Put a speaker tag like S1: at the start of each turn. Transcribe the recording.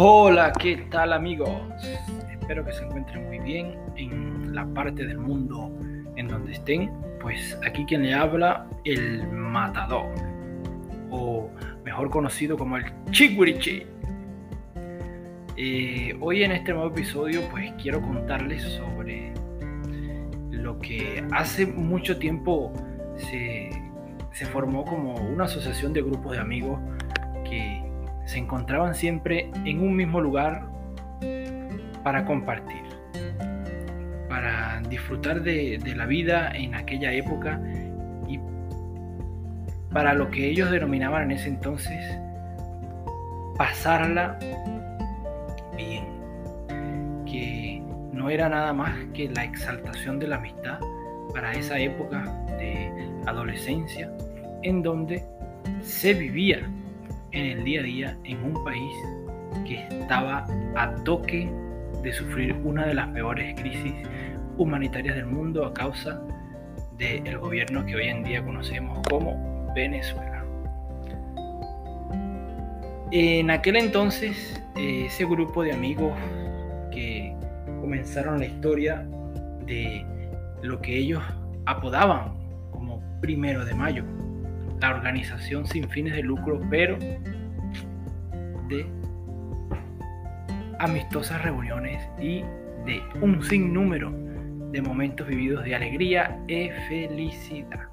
S1: Hola, ¿qué tal amigos? Espero que se encuentren muy bien en la parte del mundo en donde estén. Pues aquí quien le habla, el matador, o mejor conocido como el Chikwirichi. Eh, hoy en este nuevo episodio pues quiero contarles sobre lo que hace mucho tiempo se, se formó como una asociación de grupos de amigos que se encontraban siempre en un mismo lugar para compartir, para disfrutar de, la vida en aquella época. Y para lo que ellos denominaban en ese entonces pasarla bien, que no era nada más que la exaltación de la amistad para esa época de adolescencia en donde se vivía en el día a día en un país que estaba a toque de sufrir una de las peores crisis humanitarias del mundo a causa del gobierno que hoy en día conocemos como Venezuela. En aquel entonces, ese grupo de amigos que comenzaron la historia de lo que ellos apodaban como primero de mayo, la organización sin fines de lucro, pero de amistosas reuniones y de un sinnúmero de momentos vividos de alegría y felicidad.